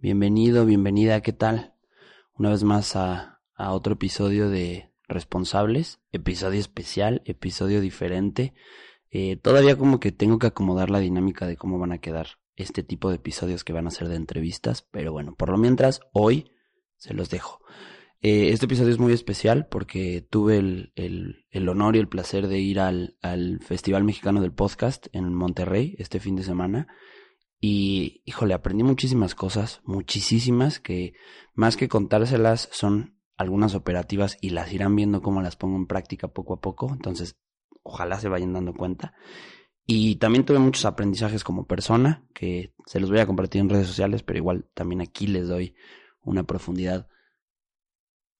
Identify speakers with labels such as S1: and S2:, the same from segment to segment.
S1: bienvenido, bienvenida, ¿qué tal? Una vez más a, otro episodio de Responsables, episodio especial, episodio diferente. Eh, todavía como que tengo que acomodar la dinámica de cómo van a quedar este tipo de episodios que van a ser de entrevistas, pero bueno, por lo mientras, hoy se los dejo. Eh, este episodio es muy especial porque tuve el honor y el placer de ir al, al, Festival Mexicano del Podcast en Monterrey este fin de semana. Y, híjole, aprendí muchísimas cosas, muchísimas, que más que contárselas son algunas operativas y las irán viendo cómo las pongo en práctica poco a poco. Entonces, ojalá se vayan dando cuenta. Y también tuve muchos aprendizajes como persona, que se los voy a compartir en redes sociales, pero igual también aquí les doy una profundidad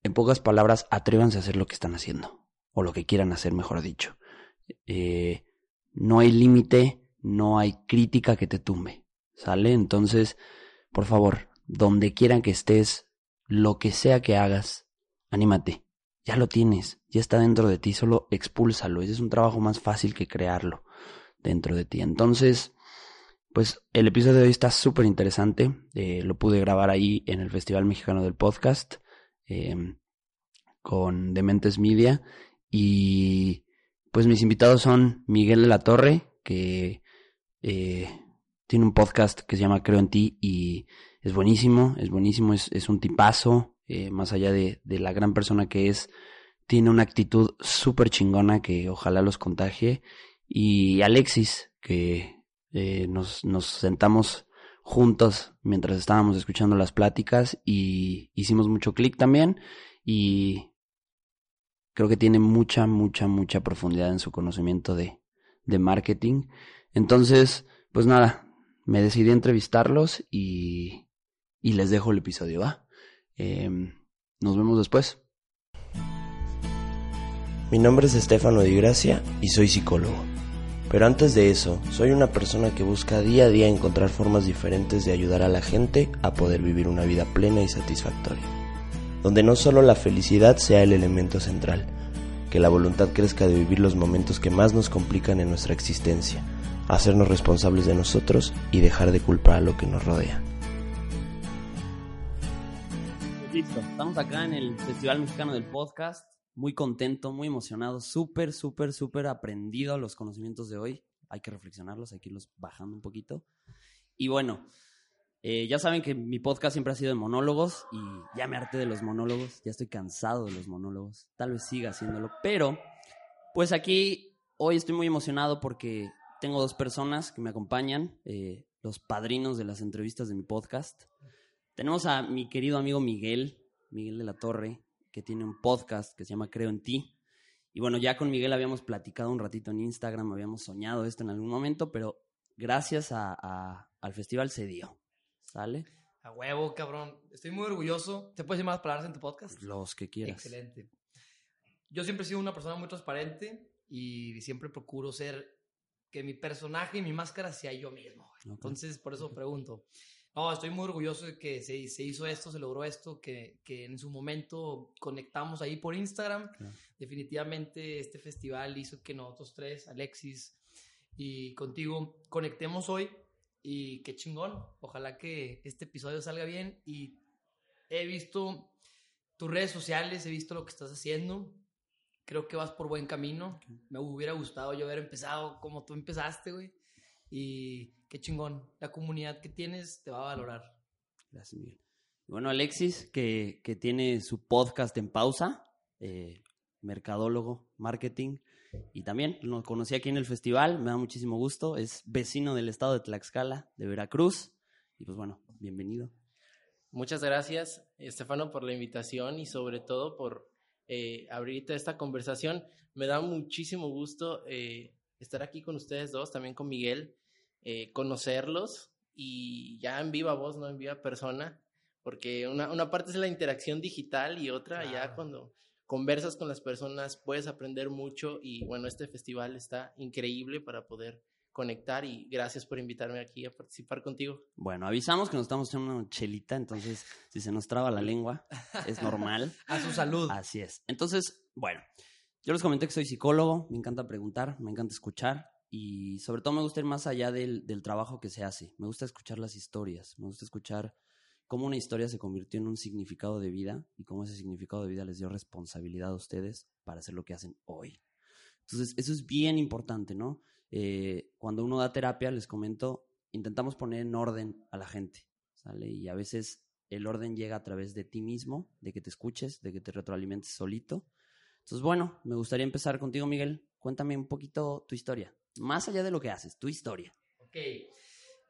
S1: en pocas palabras, atrévanse a hacer lo que están haciendo, o lo que quieran hacer, mejor dicho. Eh, no hay límite, no hay crítica que te tumbe, ¿sale? Entonces, por favor, donde quieran que estés, lo que sea que hagas, anímate. Ya lo tienes, ya está dentro de ti, solo expúlsalo. Ese es un trabajo más fácil que crearlo dentro de ti. Entonces, pues el episodio de hoy está súper interesante. Eh, lo pude grabar ahí en el Festival Mexicano del Podcast. Em, con Dementes Media. Y pues mis invitados son Miguel de la Torre, que eh, tiene un podcast que se llama Creo en ti y es buenísimo, es buenísimo, es, es un tipazo, eh, más allá de, de, la gran persona que es, tiene una actitud súper chingona que ojalá los contagie. Y Alexis, que eh, nos, nos sentamos juntos mientras estábamos escuchando las pláticas y hicimos mucho clic también y creo que tiene mucha, mucha, mucha profundidad en su conocimiento de, de marketing. Entonces, pues nada, me decidí entrevistarlos y, y les dejo el episodio, ¿va? Eh, nos vemos después.
S2: Mi nombre es Estefano Di Gracia y soy psicólogo. Pero antes de eso, soy una persona que busca día a día encontrar formas diferentes de ayudar a la gente a poder vivir una vida plena y satisfactoria. Donde no solo la felicidad sea el elemento central, que la voluntad crezca de vivir los momentos que más nos complican en nuestra existencia, hacernos responsables de nosotros y dejar de culpar a lo que nos rodea.
S1: Listo, estamos acá en el Festival Mexicano del Podcast muy contento, muy emocionado, súper, súper, súper aprendido los conocimientos de hoy. Hay que reflexionarlos, hay que irlos bajando un poquito. Y bueno, eh, ya saben que mi podcast siempre ha sido de monólogos y ya me harté de los monólogos, ya estoy cansado de los monólogos, tal vez siga haciéndolo, pero pues aquí hoy estoy muy emocionado porque tengo dos personas que me acompañan, eh, los padrinos de las entrevistas de mi podcast. Tenemos a mi querido amigo Miguel, Miguel de la Torre, que tiene un podcast que se llama Creo en ti. Y bueno, ya con Miguel habíamos platicado un ratito en Instagram, habíamos soñado esto en algún momento, pero gracias a, a, al festival se dio. ¿Sale?
S3: A huevo, cabrón. Estoy muy orgulloso. ¿Te puedes decir más palabras en tu podcast?
S1: Los que quieras.
S3: Excelente. Yo siempre he sido una persona muy transparente y siempre procuro ser que mi personaje y mi máscara sea yo mismo. Okay. Entonces, por eso pregunto. No, estoy muy orgulloso de que se, se hizo esto, se logró esto, que, que, en su momento conectamos ahí por Instagram. Claro. Definitivamente este festival hizo que nosotros tres, Alexis y contigo, conectemos hoy y qué chingón. Ojalá que este episodio salga bien y he visto tus redes sociales, he visto lo que estás haciendo. Creo que vas por buen camino. Okay. Me hubiera gustado yo haber empezado como tú empezaste, güey. Y qué chingón. La comunidad que tienes te va a valorar.
S1: Gracias, Miguel. Bueno, Alexis, que, que tiene su podcast en pausa, eh, mercadólogo, marketing, y también lo conocí aquí en el festival, me da muchísimo gusto, es vecino del estado de Tlaxcala, de Veracruz, y pues bueno, bienvenido.
S4: Muchas gracias, Estefano, por la invitación y sobre todo por eh, abrir esta conversación. Me da muchísimo gusto eh, estar aquí con ustedes dos, también con Miguel eh, conocerlos y ya en viva voz, no en viva persona, porque una, una parte es la interacción digital y otra claro. ya cuando conversas con las personas puedes aprender mucho y bueno, este festival está increíble para poder conectar y gracias por invitarme aquí a participar contigo.
S1: Bueno, avisamos que nos estamos echando una chelita, entonces si se nos traba la lengua es normal.
S3: a su salud.
S1: Así es. Entonces, bueno, yo les comenté que soy psicólogo, me encanta preguntar, me encanta escuchar y sobre todo me gusta ir más allá del, del, trabajo que se hace. Me gusta escuchar las historias, me gusta escuchar cómo una historia se convirtió en un significado de vida y cómo ese significado de vida les dio responsabilidad a ustedes para hacer lo que hacen hoy. Entonces, eso es bien importante, ¿no? Eh, cuando uno da terapia, les comento, intentamos poner en orden a la gente, ¿sale? Y a veces el orden llega a través de ti mismo, de que te escuches, de que te retroalimentes solito. Entonces, bueno, me gustaría empezar contigo, Miguel. Cuéntame un poquito tu historia, más allá de lo que haces, tu historia.
S3: Ok,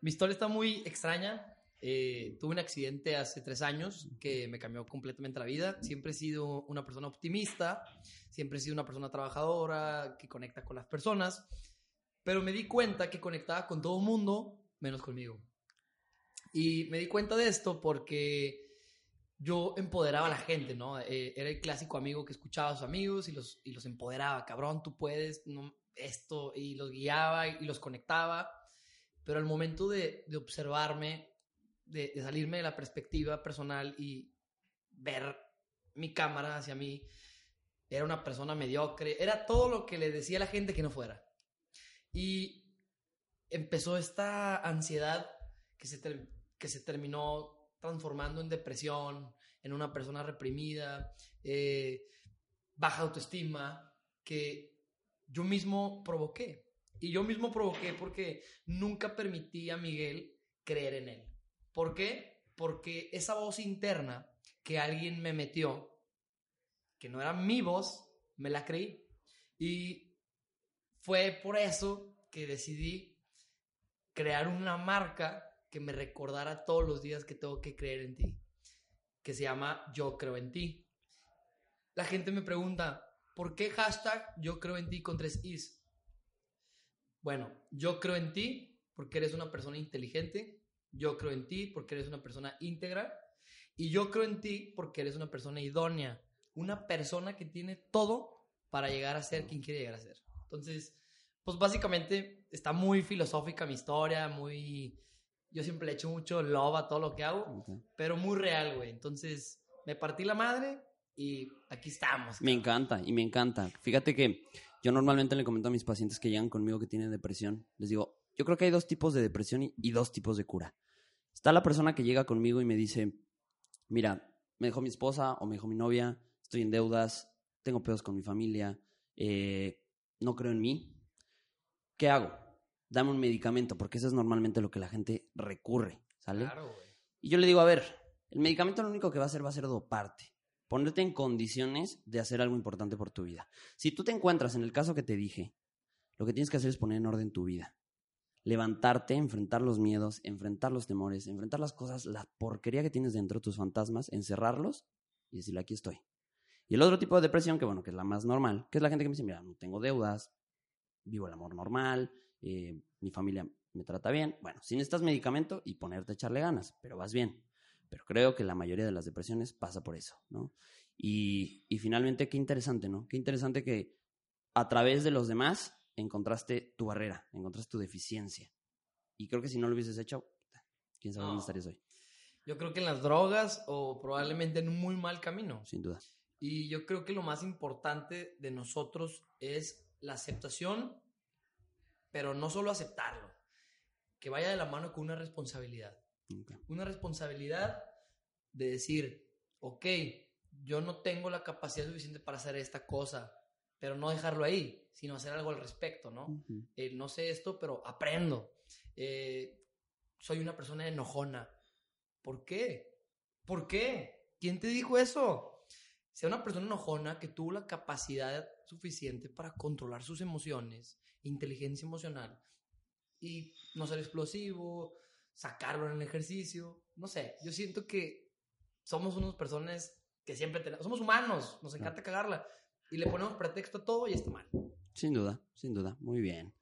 S3: mi historia está muy extraña. Eh, tuve un accidente hace tres años que me cambió completamente la vida. Siempre he sido una persona optimista, siempre he sido una persona trabajadora, que conecta con las personas, pero me di cuenta que conectaba con todo mundo menos conmigo. Y me di cuenta de esto porque yo empoderaba a la gente, ¿no? Eh, era el clásico amigo que escuchaba a sus amigos y los, y los empoderaba, cabrón, tú puedes, no, esto, y los guiaba y, los conectaba. Pero al momento de, observarme, de, salirme de la perspectiva personal y ver mi cámara hacia mí, era una persona mediocre, era todo lo que le decía la gente que no fuera. Y empezó esta ansiedad que se, que se terminó transformando en depresión, en una persona reprimida, eh, baja autoestima, que yo mismo provoqué. Y yo mismo provoqué porque nunca permití a Miguel creer en él. ¿Por qué? Porque esa voz interna que alguien me metió, que no era mi voz, me la creí. Y fue por eso que decidí crear una marca que me recordara todos los días que tengo que creer en ti, que se llama Yo creo en ti. La gente me pregunta, ¿por qué hashtag Yo creo en ti con tres is? Bueno, yo creo en ti porque eres una persona inteligente, yo creo en ti porque eres una persona íntegra y yo creo en ti porque eres una persona idónea, una persona que tiene todo para llegar a ser quien quiere llegar a ser. Entonces, pues básicamente está muy filosófica mi historia, muy yo siempre le echo mucho love a todo lo que hago, pero muy real, güey. Entonces, me partí la madre y aquí estamos.
S1: Me encanta, y me encanta. Fíjate que yo normalmente le comento a mis pacientes que llegan conmigo que tienen depresión, les digo, yo creo que hay dos tipos de depresión y, dos tipos de cura. Está la persona que llega conmigo y me dice, mira, me dejó mi esposa o me dejó mi novia, estoy en deudas, tengo pedos con mi familia, eh, no creo en mí. ¿Qué hago? dame un medicamento, porque eso es normalmente lo que la gente recurre, ¿sale? Claro, Y yo le digo, a ver, el medicamento lo único que va a hacer va a ser doparte, ponerte en condiciones de hacer algo importante por tu vida. Si tú te encuentras en el caso que te dije, lo que tienes que hacer es poner en orden tu vida. Levantarte, enfrentar los miedos, enfrentar los temores, enfrentar las cosas, la porquería que tienes dentro, tus fantasmas, encerrarlos y decirle, aquí estoy. Y el otro tipo de depresión, que bueno, que es la más normal, que es la gente que me dice, mira, no tengo deudas, vivo el amor normal, eh, mi familia me trata bien. Bueno, sin necesitas medicamento y ponerte a echarle ganas, pero vas bien. Pero creo que la mayoría de las depresiones pasa por eso, ¿no? Y, y finalmente, qué interesante, ¿no? Qué interesante que a través de los demás encontraste tu barrera, encontraste tu deficiencia. Y creo que si no lo hubieses hecho, quién sabe dónde estarías hoy.
S3: Yo creo que en las drogas o probablemente en un muy mal camino.
S1: Sin duda.
S3: Y yo creo que lo más importante de nosotros es la aceptación pero no solo aceptarlo, que vaya de la mano con una responsabilidad. Una responsabilidad de decir, ok, yo no tengo la capacidad suficiente para hacer esta cosa, pero no dejarlo ahí, sino hacer algo al respecto, ¿no? Eh, no sé esto, pero aprendo. Eh, soy una persona enojona. ¿Por qué? ¿Por qué? ¿Quién te dijo eso? Sea una persona enojona que tuvo la capacidad suficiente para controlar sus emociones inteligencia emocional y no ser explosivo, sacarlo en el ejercicio, no sé, yo siento que somos unas personas que siempre tenemos, somos humanos, nos encanta cagarla y le ponemos pretexto a todo y está mal.
S1: Sin duda, sin duda, muy bien.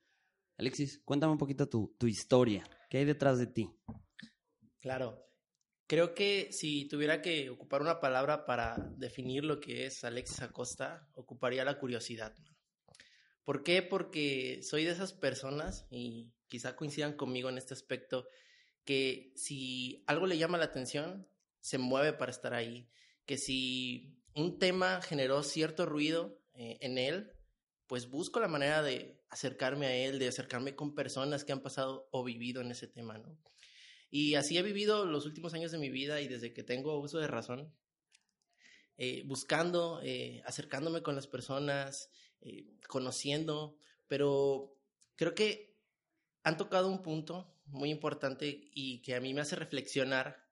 S1: Alexis, cuéntame un poquito tu, tu historia, ¿qué hay detrás de ti?
S4: Claro, creo que si tuviera que ocupar una palabra para definir lo que es Alexis Acosta, ocuparía la curiosidad. ¿Por qué? Porque soy de esas personas, y quizá coincidan conmigo en este aspecto, que si algo le llama la atención, se mueve para estar ahí. Que si un tema generó cierto ruido eh, en él, pues busco la manera de acercarme a él, de acercarme con personas que han pasado o vivido en ese tema, ¿no? Y así he vivido los últimos años de mi vida y desde que tengo uso de razón, eh, buscando, eh, acercándome con las personas, eh, conociendo, pero creo que han tocado un punto muy importante y que a mí me hace reflexionar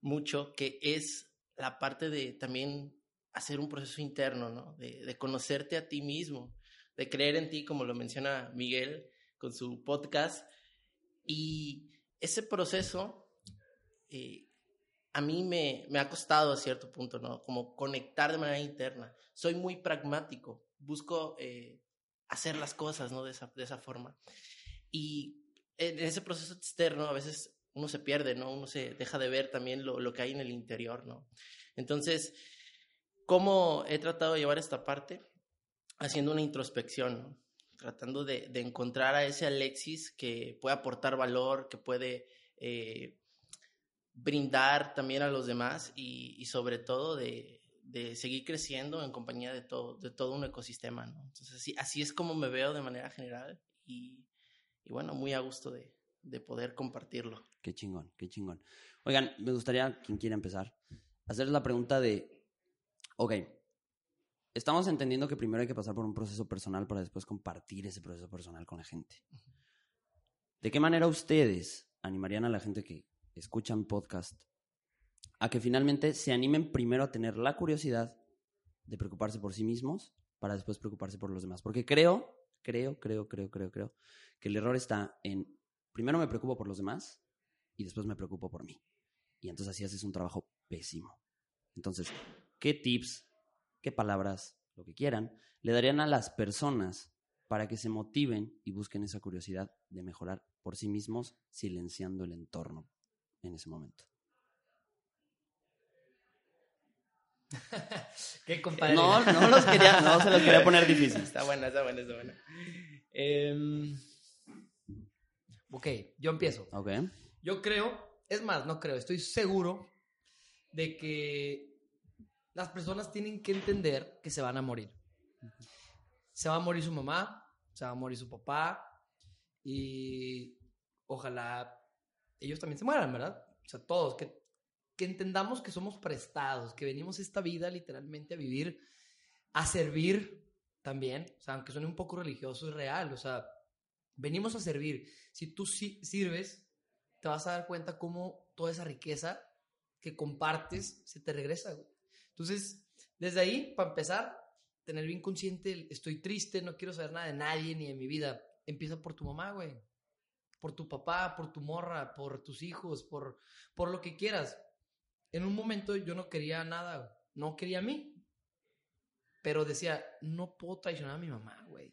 S4: mucho, que es la parte de también hacer un proceso interno, ¿no? De, de, conocerte a ti mismo, de creer en ti, como lo menciona Miguel con su podcast. Y ese proceso eh, a mí me, me, ha costado a cierto punto, ¿no? Como conectar de manera interna. Soy muy pragmático, busco eh, hacer las cosas, ¿no? De esa, de esa forma. Y en ese proceso externo a veces uno se pierde, ¿no? Uno se deja de ver también lo, lo que hay en el interior, ¿no? Entonces, ¿cómo he tratado de llevar esta parte? Haciendo una introspección, ¿no? Tratando de, de, encontrar a ese Alexis que puede aportar valor, que puede eh, brindar también a los demás y, sobre todo de, de, seguir creciendo en compañía de todo, de todo un ecosistema. ¿no? Entonces, así, así es como me veo de manera general y, y bueno, muy a gusto de, de poder compartirlo.
S1: Qué chingón, qué chingón. Oigan, me gustaría, quien quiera empezar, hacer la pregunta de, ok, estamos entendiendo que primero hay que pasar por un proceso personal para después compartir ese proceso personal con la gente. ¿De qué manera ustedes animarían a la gente que escuchan podcast a que finalmente se animen primero a tener la curiosidad de preocuparse por sí mismos para después preocuparse por los demás? Porque creo, creo, creo, creo, creo, creo que el error está en primero me preocupo por los demás y después me preocupo por mí. Y entonces así haces un trabajo pésimo. Entonces, ¿qué tips qué palabras, lo que quieran, le darían a las personas para que se motiven y busquen esa curiosidad de mejorar por sí mismos, silenciando el entorno en ese momento.
S3: ¿Qué compadre?
S1: No, no, los quería, no se los quería poner difícil.
S4: Está buena, está buena, está buena.
S3: Eh, ok, yo empiezo.
S1: Ok.
S3: Yo creo, es más, no creo, estoy seguro de que las personas tienen que entender que se van a morir. Se va a morir su mamá, se va a morir su papá y ojalá ellos también se mueran, ¿verdad? O sea, todos, que, que entendamos que somos prestados, que venimos esta vida literalmente a vivir, a servir también, o sea, aunque suene un poco religioso y real, o sea, venimos a servir. Si tú sirves, te vas a dar cuenta cómo toda esa riqueza que compartes se te regresa, güey. Entonces, desde ahí, para empezar, tener bien consciente, estoy triste, no quiero saber nada de nadie ni de mi vida. Empieza por tu mamá, güey. Por tu papá, por tu morra, por tus hijos, por, por lo que quieras. En un momento yo no quería nada, no quería a mí. Pero decía, no puedo traicionar a mi mamá, güey.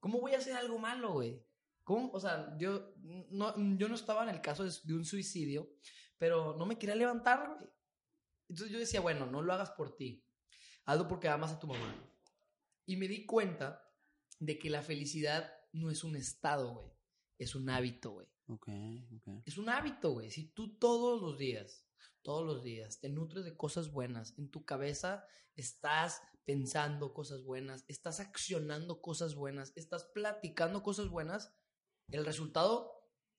S3: ¿Cómo voy a hacer algo malo, güey? ¿Cómo? O sea, yo no, yo no estaba en el caso de, de un suicidio, pero no me quería levantar, güey. Entonces yo decía, bueno, no lo hagas por ti, hazlo porque amas a tu mamá. Y me di cuenta de que la felicidad no es un estado, güey, es un hábito, güey.
S1: Ok, ok.
S3: Es un hábito, güey. Si tú todos los días, todos los días, te nutres de cosas buenas, en tu cabeza estás pensando cosas buenas, estás accionando cosas buenas, estás platicando cosas buenas, el resultado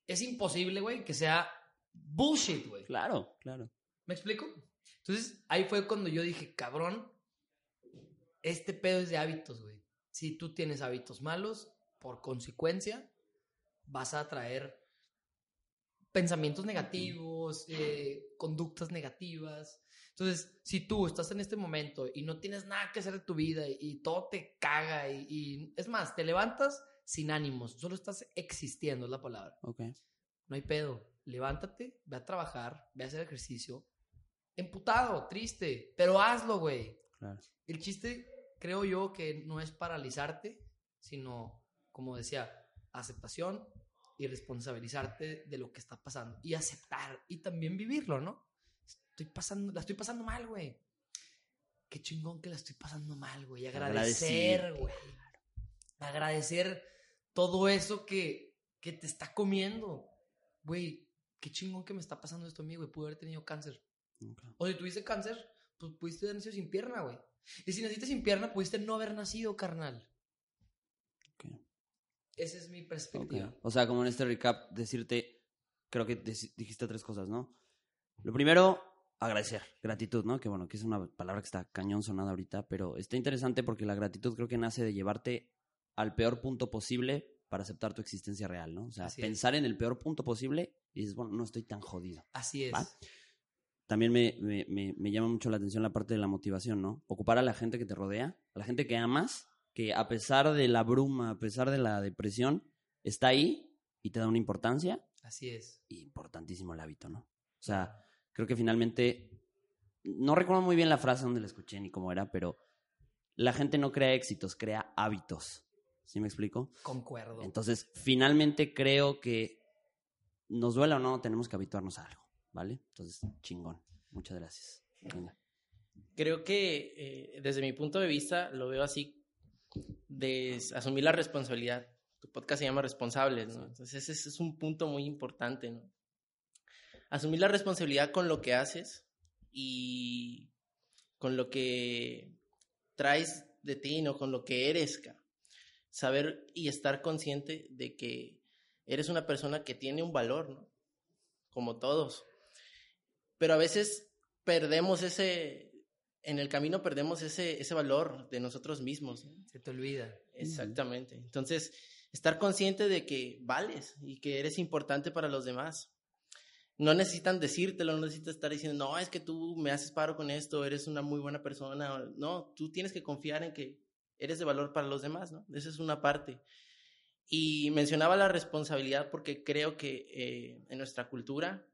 S3: es imposible, güey, que sea bullshit, güey.
S1: Claro, claro.
S3: ¿Me explico? Entonces, ahí fue cuando yo dije, cabrón, este pedo es de hábitos, güey. Si tú tienes hábitos malos, por consecuencia, vas a traer pensamientos negativos, eh, conductas negativas. Entonces, si tú estás en este momento y no tienes nada que hacer de tu vida y, todo te caga y, y, es más, te levantas sin ánimos, solo estás existiendo, es la palabra.
S1: Ok.
S3: No hay pedo. Levántate, ve a trabajar, ve a hacer ejercicio, emputado, triste, pero hazlo, güey.
S1: Claro.
S3: El chiste, creo yo, que no es paralizarte, sino, como decía, aceptación y responsabilizarte de lo que está pasando y aceptar y también vivirlo, ¿no? Estoy pasando, la estoy pasando mal, güey. Qué chingón que la estoy pasando mal, güey. Agradecer, güey. Agradecer todo eso que, que te está comiendo. Güey, qué chingón que me está pasando esto a mí, güey. Pude haber tenido cáncer.
S1: Okay.
S3: O si tuviste cáncer, pues pudiste haber nacido sin pierna, güey. Y si naciste sin pierna, pudiste no haber nacido, carnal.
S1: Okay.
S3: Esa es mi perspectiva.
S1: Okay. O sea, como en este recap, decirte, creo que dijiste tres cosas, ¿no? Lo primero, agradecer, gratitud, ¿no? Que bueno, que es una palabra que está cañón sonada ahorita, pero está interesante porque la gratitud creo que nace de llevarte al peor punto posible para aceptar tu existencia real, ¿no? O sea,
S3: Así es.
S1: pensar en el peor punto posible y dices, bueno, no estoy tan jodido.
S3: Así es.
S1: ¿Va? También me, me, me, me llama mucho la atención la parte de la motivación, ¿no? Ocupar a la gente que te rodea, a la gente que amas, que a pesar de la bruma, a pesar de la depresión, está ahí y te da una importancia
S3: Así es.
S1: y importantísimo el hábito, ¿no? O sea, creo que finalmente, no recuerdo muy bien la frase donde la escuché ni cómo era, pero la gente no crea éxitos, crea hábitos. ¿Sí me explico?
S3: Concuerdo.
S1: Entonces, finalmente creo que nos duela o no, tenemos que habituarnos a algo, ¿vale? Entonces, chingón. Muchas gracias.
S4: Creo que eh, desde mi punto de vista lo veo así, de asumir la responsabilidad. Tu podcast se llama Responsables, ¿no? Entonces ese es un punto muy importante, ¿no? Asumir la responsabilidad con lo que haces y con lo que traes de ti, ¿no? Con lo que eres. Saber y estar consciente de que eres una persona que tiene un valor, ¿no? Como todos. Pero a veces perdemos ese, en el camino perdemos ese, ese valor de nosotros mismos.
S3: Se te olvida.
S4: Exactamente. Entonces, estar consciente de que vales y que eres importante para los demás. No necesitan decírtelo, no necesitas estar diciendo, no, es que tú me haces paro con esto, eres una muy buena persona. No, tú tienes que confiar en que eres de valor para los demás, ¿no? Esa es una parte. Y mencionaba la responsabilidad porque creo que eh, en nuestra cultura,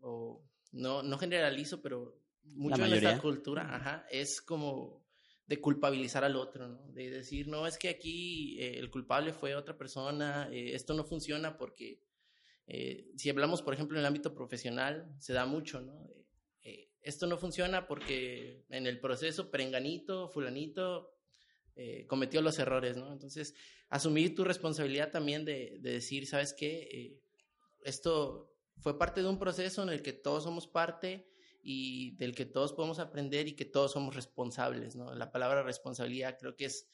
S4: o no, no generalizo, pero mucho de nuestra cultura, ajá, es como de culpabilizar al otro, ¿no? De decir, no, es que aquí eh, el culpable fue otra persona, eh, esto no funciona porque eh, si hablamos, por ejemplo, en el ámbito profesional, se da mucho, ¿no? Esto no funciona porque en el proceso, perenganito, fulanito, cometió los errores, ¿no? Entonces, asumir tu responsabilidad también de, de decir, ¿sabes qué? Esto fue parte de un proceso en el que todos somos parte y del que todos podemos aprender y que todos somos responsables. La palabra responsabilidad creo que es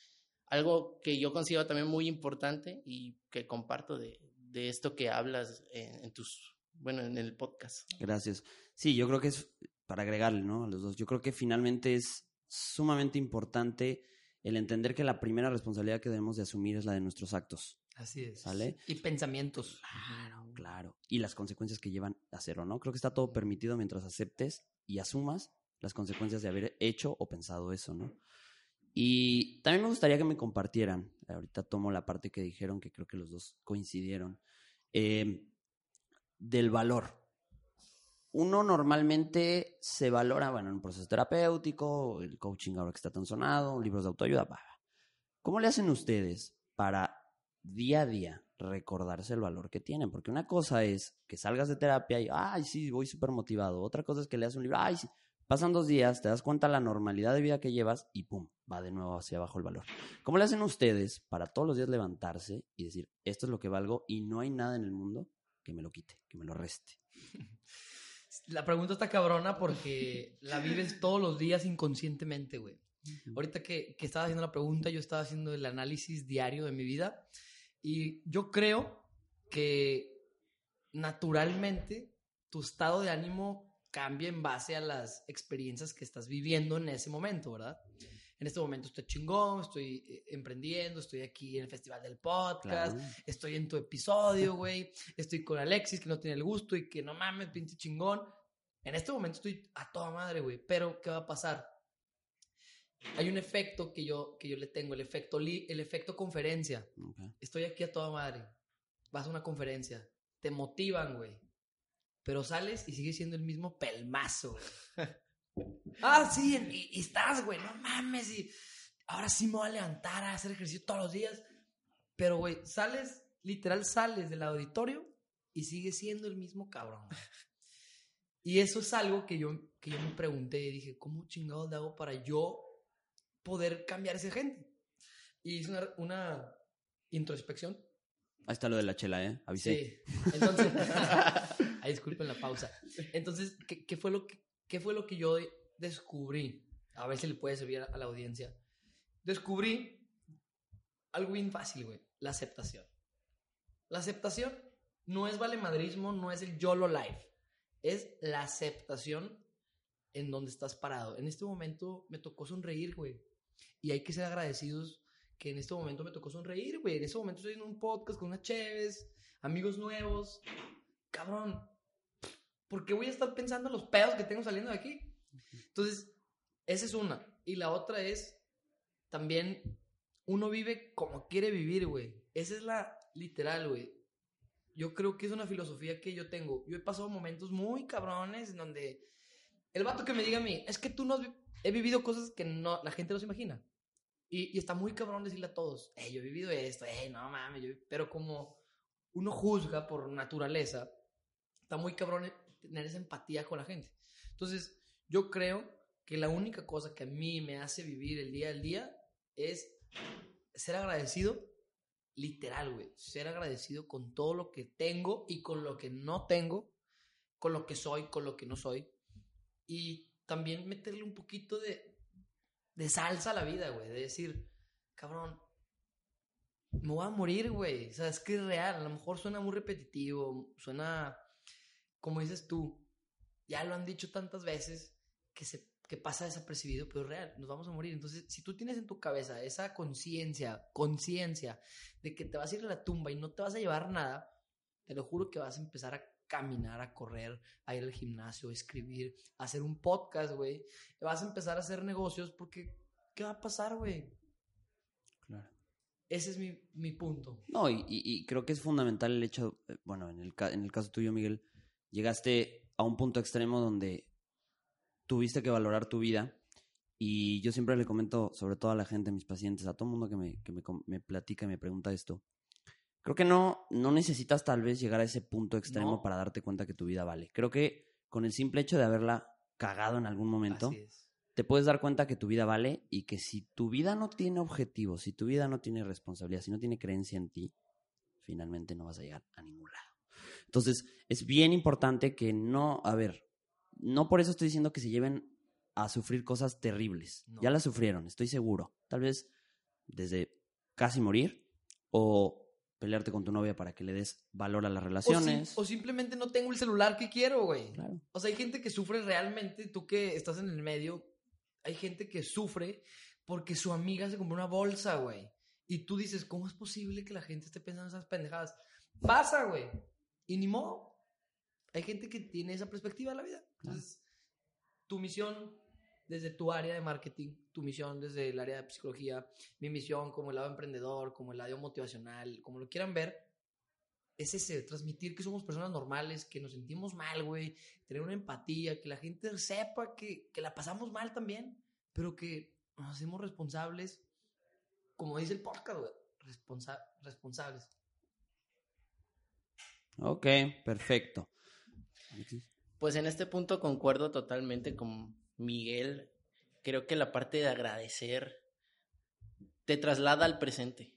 S4: algo que yo considero también muy importante y que comparto de, de esto que hablas en, en tus, bueno, en el podcast.
S1: Gracias. Sí, yo creo que es para agregarle, ¿no? A los dos. Yo creo que finalmente es sumamente importante el entender que la primera responsabilidad que debemos de asumir es la de nuestros actos.
S3: Así es.
S1: ¿Sale?
S3: Y pensamientos.
S1: Claro, claro. Y las consecuencias que llevan a hacerlo, ¿no? Creo que está todo permitido mientras aceptes y asumas las consecuencias de haber hecho o pensado eso, ¿no? Y también me gustaría que me compartieran, ahorita tomo la parte que dijeron, que creo que los dos coincidieron, eh, del valor. Uno normalmente se valora, bueno, en un proceso terapéutico, el coaching ahora que está tan sonado, libros de autoayuda, bah. ¿cómo le hacen ustedes para día a día recordarse el valor que tienen? Porque una cosa es que salgas de terapia y, ay, sí, voy súper motivado. Otra cosa es que leas un libro, ay, sí. Pasan dos días, te das cuenta la normalidad de vida que llevas y pum, va de nuevo hacia abajo el valor. ¿Cómo le hacen ustedes para todos los días levantarse y decir, esto es lo que valgo y no hay nada en el mundo que me lo quite, que me lo reste?
S3: La pregunta está cabrona porque la vives todos los días inconscientemente, güey. Ahorita que, que estaba haciendo la pregunta, yo estaba haciendo el análisis diario de mi vida y yo creo que naturalmente tu estado de ánimo cambia en base a las experiencias que estás viviendo en ese momento, ¿verdad? En este momento estoy chingón, estoy eh, emprendiendo, estoy aquí en el Festival del Podcast,
S1: Claro.
S3: estoy en tu episodio, güey, estoy con Alexis que no tiene el gusto y que no mames, pinche chingón. En este momento estoy a toda madre, güey, pero ¿qué va a pasar? Hay un efecto que yo, que yo le tengo, el efecto, li- el efecto conferencia. Estoy aquí a toda madre. Vas a una conferencia, te motivan, güey. Pero sales y sigues siendo el mismo pelmazo, ah, sí, y, y estás, güey, no mames. Y ahora sí me voy a levantar a hacer ejercicio todos los días. Pero, güey, sales, literal sales del auditorio y sigues siendo el mismo cabrón. Y eso es algo que yo, que yo me pregunté y dije, ¿cómo chingados le hago para yo poder cambiar a esa gente? Y hice una, una introspección
S1: Ahí está lo de la chela, ¿eh? Avisé.
S3: Sí. Entonces, ay, disculpen la pausa. Entonces, ¿qué, qué fue lo que, qué fue lo que yo descubrí? A ver si le puede servir a la audiencia. Descubrí algo bien fácil, güey. La aceptación. La aceptación no es valemadrismo, no es el YOLO life. Es la aceptación en donde estás parado. En este momento me tocó sonreír, güey. Y hay que ser agradecidos que en este momento me tocó sonreír, güey. En este momento estoy en un podcast con unas chéves, amigos nuevos. Cabrón, ¿por qué voy a estar pensando en los pedos que tengo saliendo de aquí? Entonces, esa es una. Y la otra es, también, uno vive como quiere vivir, güey. Esa es la literal, güey. Yo creo que es una filosofía que yo tengo. Yo he pasado momentos muy cabrones en donde el vato que me diga a mí, es que tú no has he vivido cosas que no, la gente no se imagina. Y, y está muy cabrón decirle a todos, hey, yo he vivido esto, hey, no mames, yo... pero como uno juzga por naturaleza, está muy cabrón tener esa empatía con la gente. Entonces, yo creo que la única cosa que a mí me hace vivir el día al día es ser agradecido, literal, güey, ser agradecido con todo lo que tengo y con lo que no tengo, con lo que soy, con lo que no soy. Y también meterle un poquito de, de salsa a la vida, güey, de decir, cabrón, me voy a morir, güey. O sea, es que es real. A lo mejor suena muy repetitivo, suena, como dices tú, ya lo han dicho tantas veces que, se, que pasa desapercibido, pero es real, nos vamos a morir. Entonces, si tú tienes en tu cabeza esa conciencia, conciencia de que te vas a ir a la tumba y no te vas a llevar nada, te lo juro que vas a empezar a caminar, a correr, a ir al gimnasio, a escribir, a hacer un podcast, güey. Vas a empezar a hacer negocios porque, ¿qué va a pasar, güey?
S1: Claro.
S3: Ese es mi, mi punto.
S1: No, y, y, creo que es fundamental el hecho, eh, bueno, en el, en el caso tuyo, Miguel, llegaste a un punto extremo donde tuviste que valorar tu vida. Y yo siempre le comento, sobre todo a la gente, a mis pacientes, a todo el mundo que me, que me, me platica y me pregunta esto, Creo que no, no necesitas tal vez llegar a ese punto extremo para darte cuenta que tu vida vale. Creo que con el simple hecho de haberla cagado en algún momento, te puedes dar cuenta que tu vida vale y que si tu vida no tiene objetivos, si tu vida no tiene responsabilidad, si no tiene creencia en ti, finalmente no vas a llegar a ningún lado. Entonces, es bien importante que no, a ver, no por eso estoy diciendo que se lleven a sufrir cosas terribles. Ya las sufrieron, estoy seguro. Tal vez desde casi morir o pelearte con tu novia para que le des valor a las relaciones.
S3: O, simplemente no tengo el celular que quiero, güey. O sea, hay gente que sufre realmente, tú que estás en el medio, hay gente que sufre porque su amiga se compró una bolsa, güey. Y tú dices, ¿cómo es posible que la gente esté pensando en esas pendejadas? Pasa, güey. Y ni modo. Hay gente que tiene esa perspectiva de la vida. Entonces, tu misión desde tu área de marketing, tu misión desde el área de psicología, mi misión como el lado emprendedor, como el lado motivacional, como lo quieran ver, es ese, transmitir que somos personas normales, que nos sentimos mal, güey, tener una empatía, que la gente sepa que, que la pasamos mal también, pero que nos hacemos responsables, como dice el podcast, güey, responsables.
S1: Ok, perfecto.
S4: Pues en este punto concuerdo totalmente con Miguel, creo que la parte de agradecer te traslada al presente.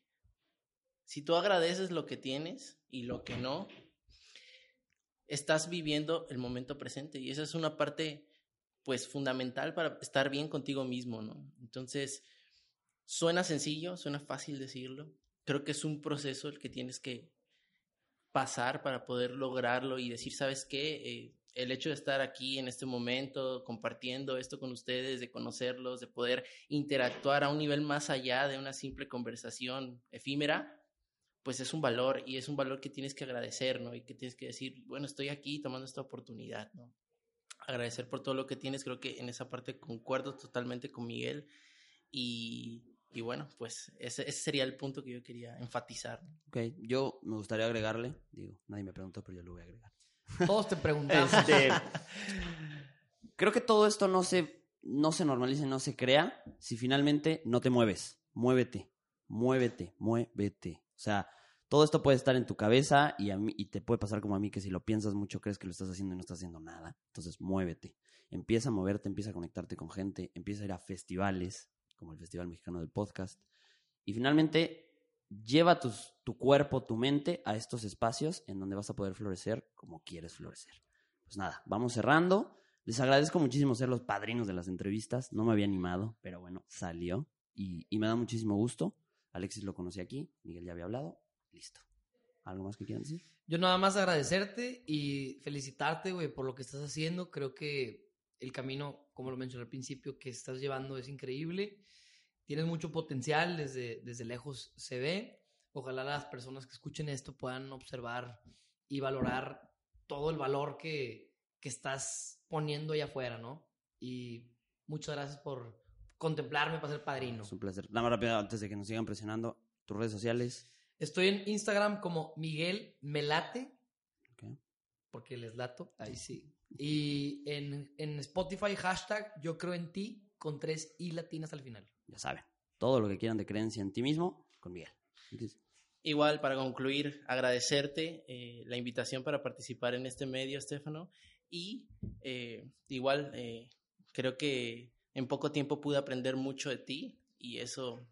S4: Si tú agradeces lo que tienes y lo que no, estás viviendo el momento presente y esa es una parte pues fundamental para estar bien contigo mismo, ¿no? Entonces, suena sencillo, suena fácil decirlo. Creo que es un proceso el que tienes que pasar para poder lograrlo y decir, ¿sabes qué? Eh, el hecho de estar aquí en este momento, compartiendo esto con ustedes, de conocerlos, de poder interactuar a un nivel más allá de una simple conversación efímera, pues es un valor y es un valor que tienes que agradecer, ¿no? Y que tienes que decir, bueno, estoy aquí tomando esta oportunidad, ¿no? Agradecer por todo lo que tienes, creo que en esa parte concuerdo totalmente con Miguel y, y bueno, pues ese, ese, sería el punto que yo quería enfatizar.
S1: Ok, yo me gustaría agregarle, digo, nadie me preguntó, pero yo lo voy a agregar.
S3: Todos te preguntamos.
S1: Este, creo que todo esto no se, no se normaliza y no se crea si finalmente no te mueves. Muévete, muévete, muévete. O sea, todo esto puede estar en tu cabeza y, a mí, y te puede pasar como a mí que si lo piensas mucho crees que lo estás haciendo y no estás haciendo nada. Entonces, muévete. Empieza a moverte, empieza a conectarte con gente, empieza a ir a festivales, como el Festival Mexicano del Podcast. Y finalmente, lleva tu cuerpo, tu mente a estos espacios en donde vas a poder florecer como quieres florecer. Pues nada, vamos cerrando. Les agradezco muchísimo ser los padrinos de las entrevistas. No me había animado, pero bueno, salió y, y me da muchísimo gusto. Alexis lo conocí aquí, Miguel ya había hablado. Listo. ¿Algo más que quieran decir?
S3: Yo nada más agradecerte y felicitarte, güey, por lo que estás haciendo. Creo que el camino, como lo mencioné al principio, que estás llevando es increíble. Tienes mucho potencial, desde, desde lejos se ve. Ojalá las personas que escuchen esto puedan observar y valorar todo el valor que, que estás poniendo allá afuera, ¿no? Y muchas gracias por contemplarme para ser padrino.
S1: Es un placer. Nada más rápido, antes de que nos sigan presionando, tus redes sociales.
S3: Estoy en Instagram como Miguel Melate,
S1: Ok.
S3: porque les lato, ahí sí. Y en, en Spotify, hashtag yo creo en ti, con tres i latinas al final.
S1: Ya saben, todo lo que quieran de creencia en ti mismo, con Miguel. Entonces,
S4: Igual, para concluir, agradecerte eh, la invitación para participar en este medio, Estefano. Y eh, igual, eh, creo que en poco tiempo pude aprender mucho de ti y eso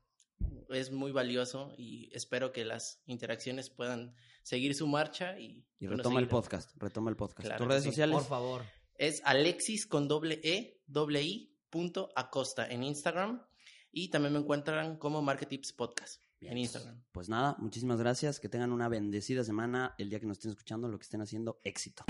S4: es muy valioso y espero que las interacciones puedan seguir su marcha y,
S1: Y retoma el podcast, retoma el podcast.
S4: Claro
S1: tus redes
S4: sí.
S1: sociales.
S3: Por favor.
S4: Es Alexis con doble E, doble I, punto Acosta en Instagram. Y también me encuentran como Marketips Podcast
S1: Bien.
S4: en Instagram.
S1: Pues nada, muchísimas gracias. Que tengan una bendecida semana. El día que nos estén escuchando, lo que estén haciendo, éxito.